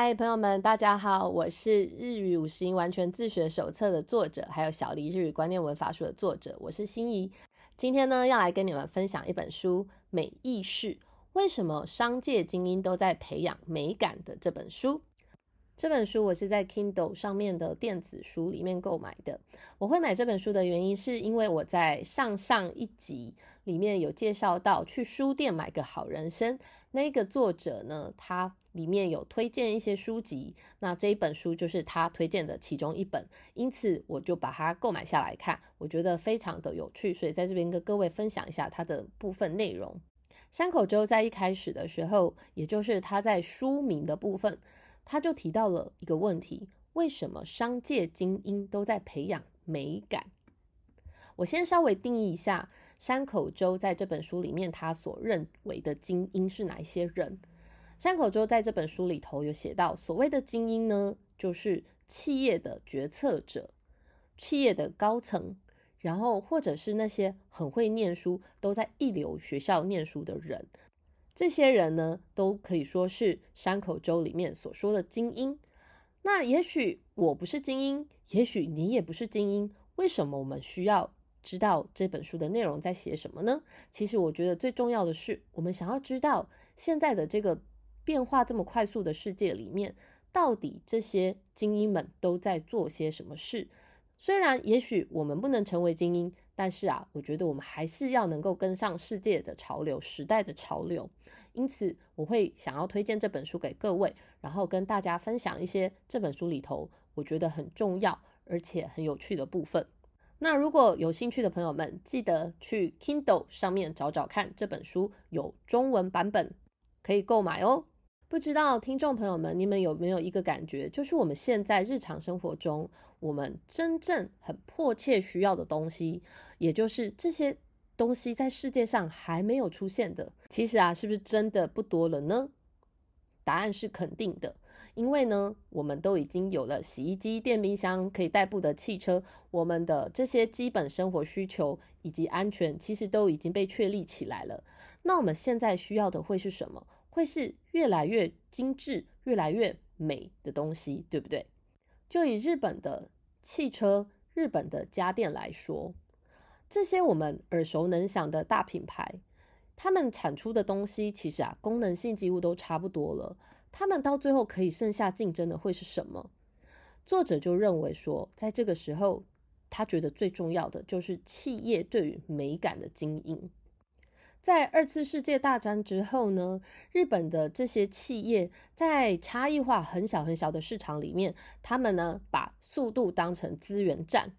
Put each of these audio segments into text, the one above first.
嗨，朋友们，大家好，我是日语五十音完全自学手册的作者，还有小黎日语观念文法书的作者，我是心怡。今天呢，要来跟你们分享一本书《美意识：为什么商界精英都在培养美感》的这本书。这本书我是在 Kindle 上面的电子书里面购买的。我会买这本书的原因，是因为我在上上一集里面有介绍到去书店买个好人生，那个作者呢，他里面有推荐一些书籍，那这一本书就是他推荐的其中一本，因此我就把它购买下来看，我觉得非常的有趣，所以在这边跟各位分享一下它的部分内容。山口周在一开始的时候，也就是他在书名的部分。他就提到了一个问题：为什么商界精英都在培养美感？我先稍微定义一下，山口周在这本书里面他所认为的精英是哪一些人？山口周在这本书里头有写到，所谓的精英呢，就是企业的决策者、企业的高层，然后或者是那些很会念书、都在一流学校念书的人。这些人呢，都可以说是山口周里面所说的精英。那也许我不是精英，也许你也不是精英。为什么我们需要知道这本书的内容在写什么呢？其实我觉得最重要的是，我们想要知道现在的这个变化这么快速的世界里面，到底这些精英们都在做些什么事。虽然也许我们不能成为精英。但是啊，我觉得我们还是要能够跟上世界的潮流、时代的潮流。因此，我会想要推荐这本书给各位，然后跟大家分享一些这本书里头我觉得很重要而且很有趣的部分。那如果有兴趣的朋友们，记得去 Kindle 上面找找看，这本书有中文版本可以购买哦。不知道听众朋友们，你们有没有一个感觉，就是我们现在日常生活中，我们真正很迫切需要的东西，也就是这些东西在世界上还没有出现的，其实啊，是不是真的不多了呢？答案是肯定的，因为呢，我们都已经有了洗衣机、电冰箱可以代步的汽车，我们的这些基本生活需求以及安全，其实都已经被确立起来了。那我们现在需要的会是什么？会是越来越精致、越来越美的东西，对不对？就以日本的汽车、日本的家电来说，这些我们耳熟能详的大品牌，他们产出的东西其实啊，功能性几乎都差不多了。他们到最后可以剩下竞争的会是什么？作者就认为说，在这个时候，他觉得最重要的就是企业对于美感的经营。在二次世界大战之后呢，日本的这些企业在差异化很小很小的市场里面，他们呢把速度当成资源战，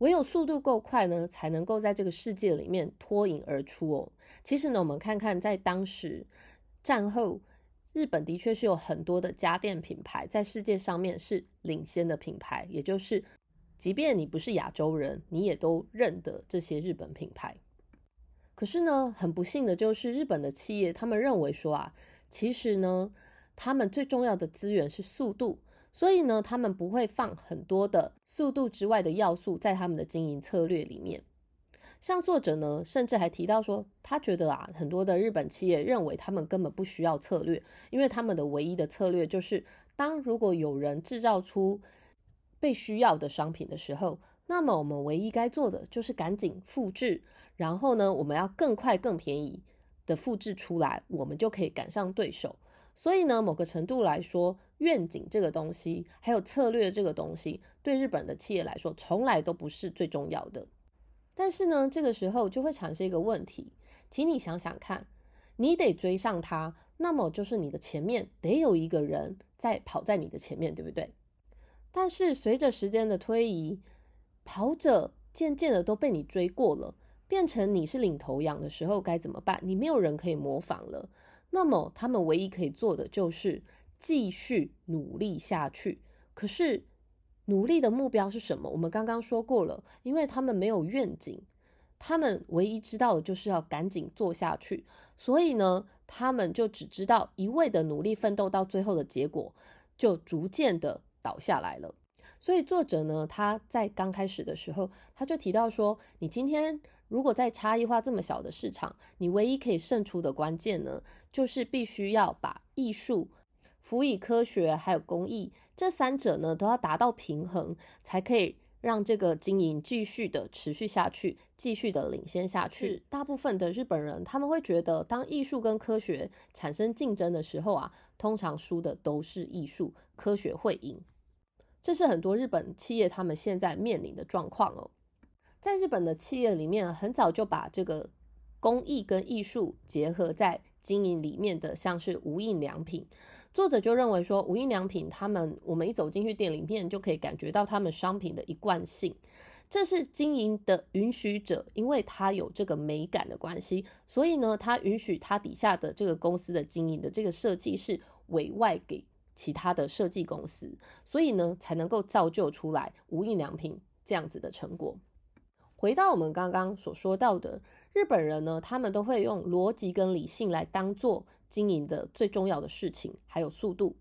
唯有速度够快呢，才能够在这个世界里面脱颖而出哦。其实呢，我们看看在当时战后，日本的确是有很多的家电品牌在世界上面是领先的品牌，也就是即便你不是亚洲人，你也都认得这些日本品牌。可是呢，很不幸的就是日本的企业，他们认为说啊，其实呢，他们最重要的资源是速度，所以呢，他们不会放很多的速度之外的要素在他们的经营策略里面。像作者呢，甚至还提到说，他觉得啊，很多的日本企业认为他们根本不需要策略，因为他们的唯一的策略就是，当如果有人制造出被需要的商品的时候，那么我们唯一该做的就是赶紧复制。然后呢，我们要更快、更便宜的复制出来，我们就可以赶上对手。所以呢，某个程度来说，愿景这个东西，还有策略这个东西，对日本的企业来说，从来都不是最重要的。但是呢，这个时候就会产生一个问题，请你想想看，你得追上他，那么就是你的前面得有一个人在跑在你的前面，对不对？但是随着时间的推移，跑者渐渐的都被你追过了。变成你是领头羊的时候该怎么办？你没有人可以模仿了。那么他们唯一可以做的就是继续努力下去。可是努力的目标是什么？我们刚刚说过了，因为他们没有愿景，他们唯一知道的就是要赶紧做下去。所以呢，他们就只知道一味的努力奋斗，到最后的结果就逐渐的倒下来了。所以作者呢，他在刚开始的时候，他就提到说，你今天。如果在差异化这么小的市场，你唯一可以胜出的关键呢，就是必须要把艺术辅以科学还有工艺，这三者呢都要达到平衡，才可以让这个经营继续的持续下去，继续的领先下去。大部分的日本人他们会觉得，当艺术跟科学产生竞争的时候啊，通常输的都是艺术，科学会赢。这是很多日本企业他们现在面临的状况哦。在日本的企业里面，很早就把这个工艺跟艺术结合在经营里面的，像是无印良品。作者就认为说，无印良品他们，我们一走进去店里面就可以感觉到他们商品的一贯性。这是经营的允许者，因为他有这个美感的关系，所以呢，他允许他底下的这个公司的经营的这个设计是委外给。其他的设计公司，所以呢，才能够造就出来无印良品这样子的成果。回到我们刚刚所说到的，日本人呢，他们都会用逻辑跟理性来当做经营的最重要的事情，还有速度。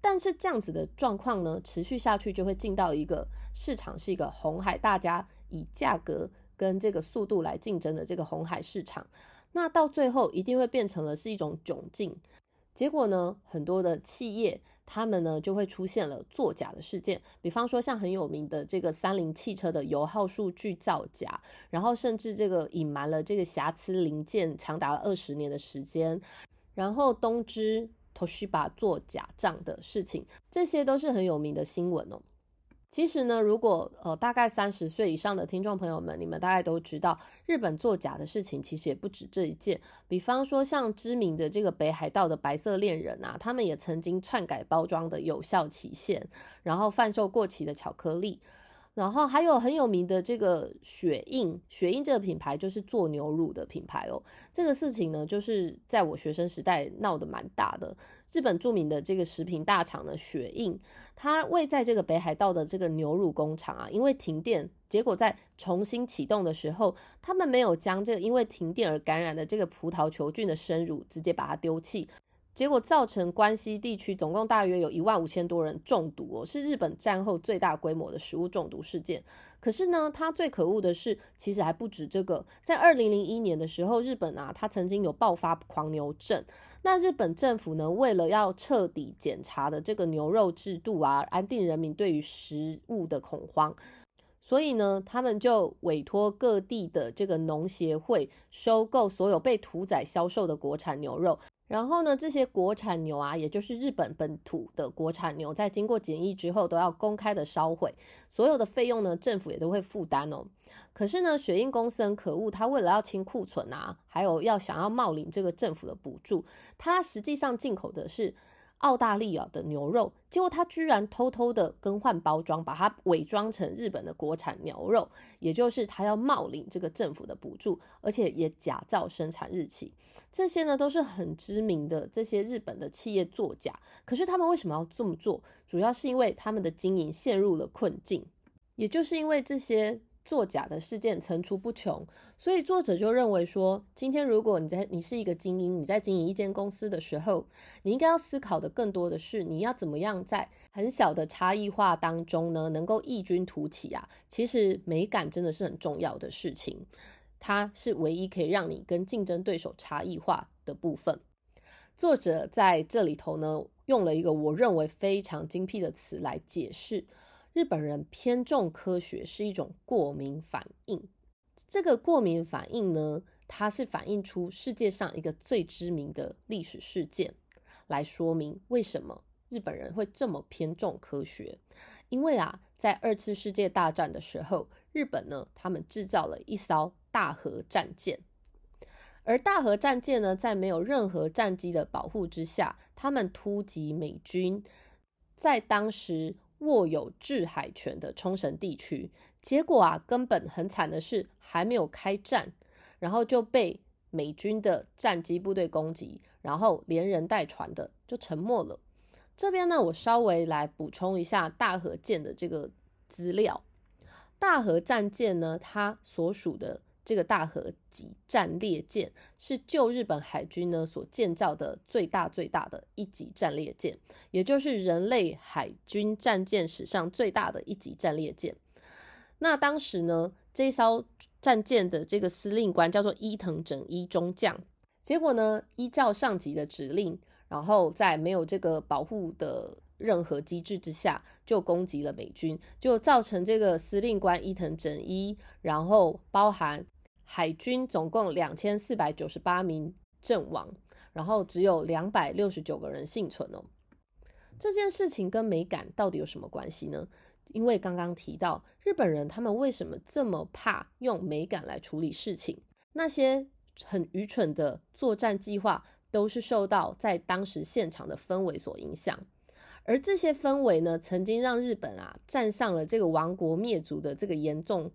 但是这样子的状况呢，持续下去就会进到一个市场是一个红海，大家以价格跟这个速度来竞争的这个红海市场，那到最后一定会变成了是一种窘境。结果呢，很多的企业他们呢就会出现了作假的事件，比方说像很有名的这个三菱汽车的油耗数据造假，然后甚至这个隐瞒了这个瑕疵零件长达了二十年的时间，然后东芝 Toshiba 做假账的事情，这些都是很有名的新闻哦。其实呢，如果呃大概三十岁以上的听众朋友们，你们大概都知道，日本作假的事情其实也不止这一件。比方说，像知名的这个北海道的白色恋人啊，他们也曾经篡改包装的有效期限，然后贩售过期的巧克力。然后还有很有名的这个雪印，雪印这个品牌就是做牛乳的品牌哦。这个事情呢，就是在我学生时代闹得蛮大的。日本著名的这个食品大厂的雪印，它位在这个北海道的这个牛乳工厂啊，因为停电，结果在重新启动的时候，他们没有将这个因为停电而感染的这个葡萄球菌的生乳直接把它丢弃。结果造成关西地区总共大约有一万五千多人中毒哦，是日本战后最大规模的食物中毒事件。可是呢，它最可恶的是，其实还不止这个。在二零零一年的时候，日本啊，它曾经有爆发狂牛症。那日本政府呢，为了要彻底检查的这个牛肉制度啊，安定人民对于食物的恐慌，所以呢，他们就委托各地的这个农协会收购所有被屠宰销售的国产牛肉。然后呢，这些国产牛啊，也就是日本本土的国产牛，在经过检疫之后，都要公开的烧毁，所有的费用呢，政府也都会负担哦。可是呢，雪印公司很可恶，他为了要清库存啊，还有要想要冒领这个政府的补助，他实际上进口的是。澳大利亚的牛肉，结果他居然偷偷的更换包装，把它伪装成日本的国产牛肉，也就是他要冒领这个政府的补助，而且也假造生产日期，这些呢都是很知名的这些日本的企业作假。可是他们为什么要这么做？主要是因为他们的经营陷入了困境，也就是因为这些。作假的事件层出不穷，所以作者就认为说，今天如果你在你是一个精英，你在经营一间公司的时候，你应该要思考的更多的是，你要怎么样在很小的差异化当中呢，能够异军突起啊。其实美感真的是很重要的事情，它是唯一可以让你跟竞争对手差异化的部分。作者在这里头呢，用了一个我认为非常精辟的词来解释。日本人偏重科学是一种过敏反应。这个过敏反应呢，它是反映出世界上一个最知名的历史事件，来说明为什么日本人会这么偏重科学。因为啊，在二次世界大战的时候，日本呢，他们制造了一艘大和战舰，而大和战舰呢，在没有任何战机的保护之下，他们突击美军，在当时。握有制海权的冲绳地区，结果啊，根本很惨的是，还没有开战，然后就被美军的战机部队攻击，然后连人带船的就沉没了。这边呢，我稍微来补充一下大和舰的这个资料。大和战舰呢，它所属的。这个大和级战列舰是旧日本海军呢所建造的最大最大的一级战列舰，也就是人类海军战舰史上最大的一级战列舰。那当时呢，这艘战舰的这个司令官叫做伊藤整一中将。结果呢，依照上级的指令，然后在没有这个保护的任何机制之下，就攻击了美军，就造成这个司令官伊藤整一，然后包含海军总共两千四百九十八名阵亡，然后只有两百六十九个人幸存哦。这件事情跟美感到底有什么关系呢？因为刚刚提到日本人他们为什么这么怕用美感来处理事情？那些很愚蠢的作战计划都是受到在当时现场的氛围所影响，而这些氛围呢，曾经让日本啊站上了这个亡国灭族的这个严重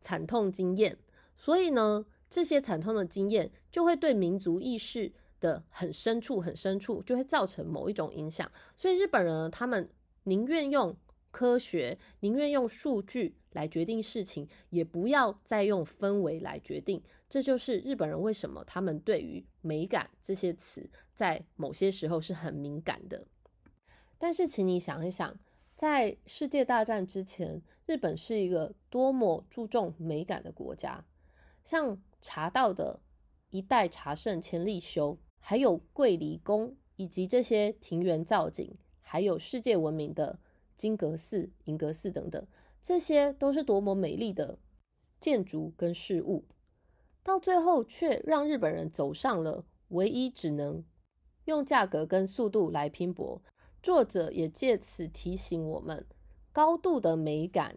惨痛经验，所以呢，这些惨痛的经验就会对民族意识的很深处、很深处就会造成某一种影响，所以日本人他们宁愿用。科学宁愿用数据来决定事情，也不要再用氛围来决定。这就是日本人为什么他们对于美感这些词在某些时候是很敏感的。但是，请你想一想，在世界大战之前，日本是一个多么注重美感的国家。像茶道的一代茶圣千利休，还有桂离宫，以及这些庭园造景，还有世界闻名的。金阁寺、银阁寺等等，这些都是多么美丽的建筑跟事物，到最后却让日本人走上了唯一只能用价格跟速度来拼搏。作者也借此提醒我们，高度的美感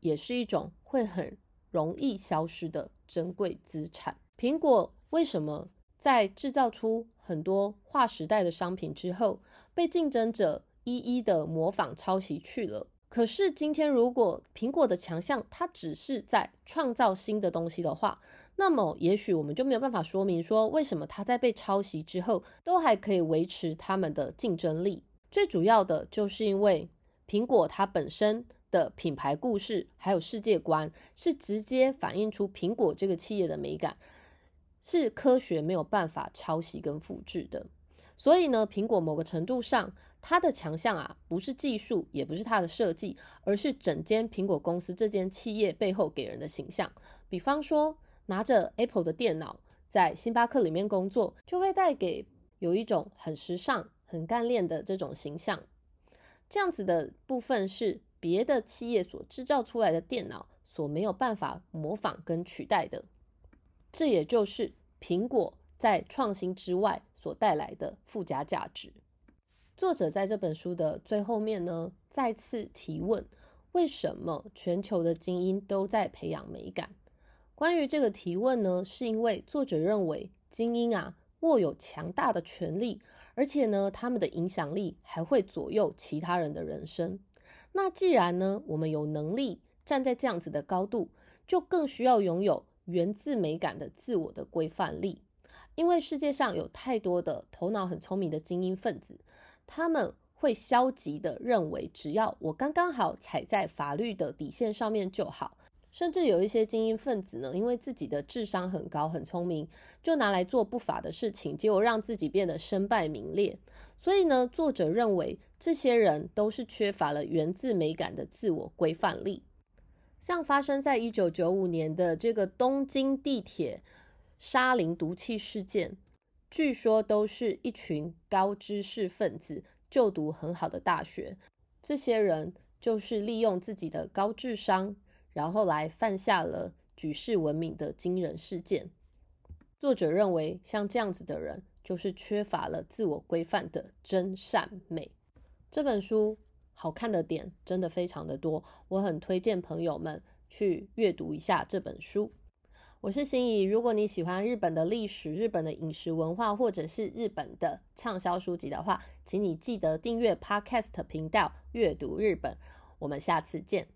也是一种会很容易消失的珍贵资产。苹果为什么在制造出很多划时代的商品之后，被竞争者？一一的模仿抄袭去了。可是今天，如果苹果的强项它只是在创造新的东西的话，那么也许我们就没有办法说明说为什么它在被抄袭之后都还可以维持他们的竞争力。最主要的就是因为苹果它本身的品牌故事还有世界观是直接反映出苹果这个企业的美感，是科学没有办法抄袭跟复制的。所以呢，苹果某个程度上。它的强项啊，不是技术，也不是它的设计，而是整间苹果公司这间企业背后给人的形象。比方说，拿着 Apple 的电脑在星巴克里面工作，就会带给有一种很时尚、很干练的这种形象。这样子的部分是别的企业所制造出来的电脑所没有办法模仿跟取代的。这也就是苹果在创新之外所带来的附加价值。作者在这本书的最后面呢，再次提问：为什么全球的精英都在培养美感？关于这个提问呢，是因为作者认为精英啊握有强大的权力，而且呢，他们的影响力还会左右其他人的人生。那既然呢，我们有能力站在这样子的高度，就更需要拥有源自美感的自我的规范力，因为世界上有太多的头脑很聪明的精英分子。他们会消极的认为，只要我刚刚好踩在法律的底线上面就好。甚至有一些精英分子呢，因为自己的智商很高、很聪明，就拿来做不法的事情，结果让自己变得身败名裂。所以呢，作者认为这些人都是缺乏了源自美感的自我规范力。像发生在一九九五年的这个东京地铁沙林毒气事件。据说都是一群高知识分子就读很好的大学，这些人就是利用自己的高智商，然后来犯下了举世闻名的惊人事件。作者认为，像这样子的人，就是缺乏了自我规范的真善美。这本书好看的点真的非常的多，我很推荐朋友们去阅读一下这本书。我是心怡，如果你喜欢日本的历史、日本的饮食文化，或者是日本的畅销书籍的话，请你记得订阅 Podcast 频道，阅读日本。我们下次见。